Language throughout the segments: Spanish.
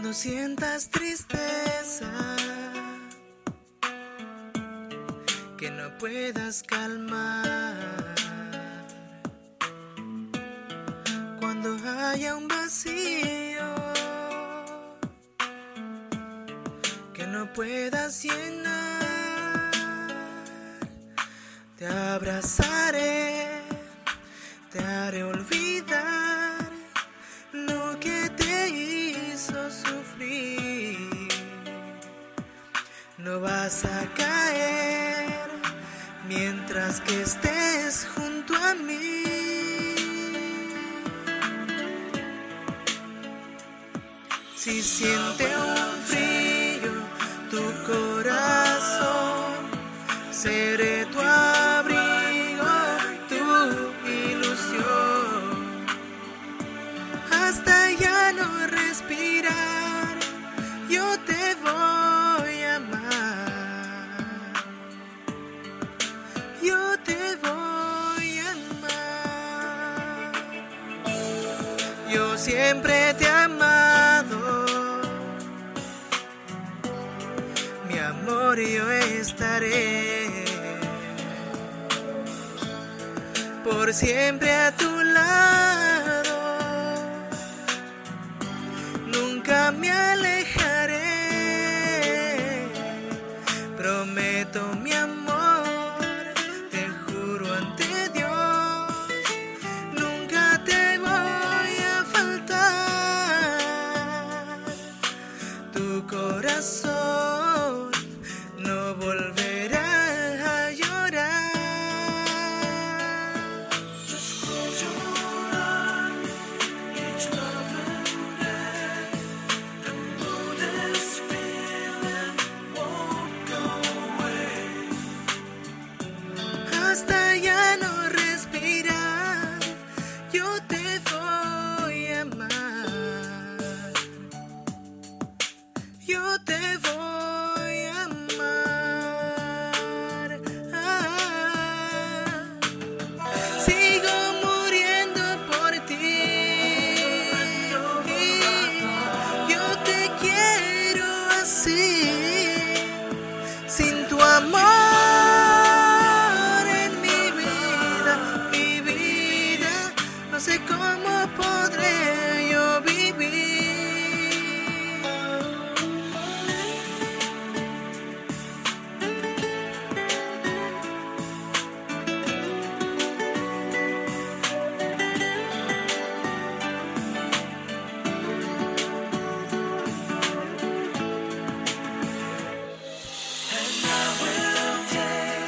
Cuando sientas tristeza que no puedas calmar. Cuando haya un vacío que no puedas llenar, te abrazaré, te haré olvidar a caer mientras que estés junto a mí. Si siente un frío tu corazón, seré tu abrigo, tu ilusión. Hasta ya no respirar, yo te voy Yo siempre te he amado. Mi amor, yo estaré por siempre a tu lado. Corazón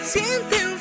Siente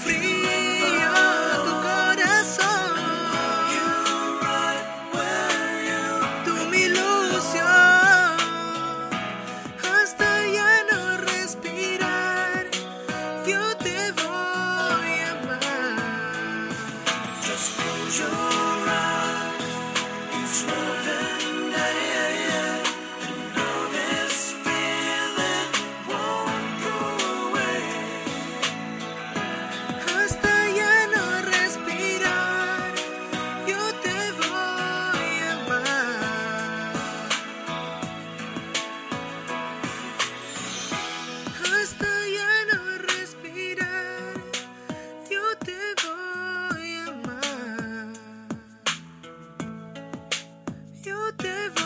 The.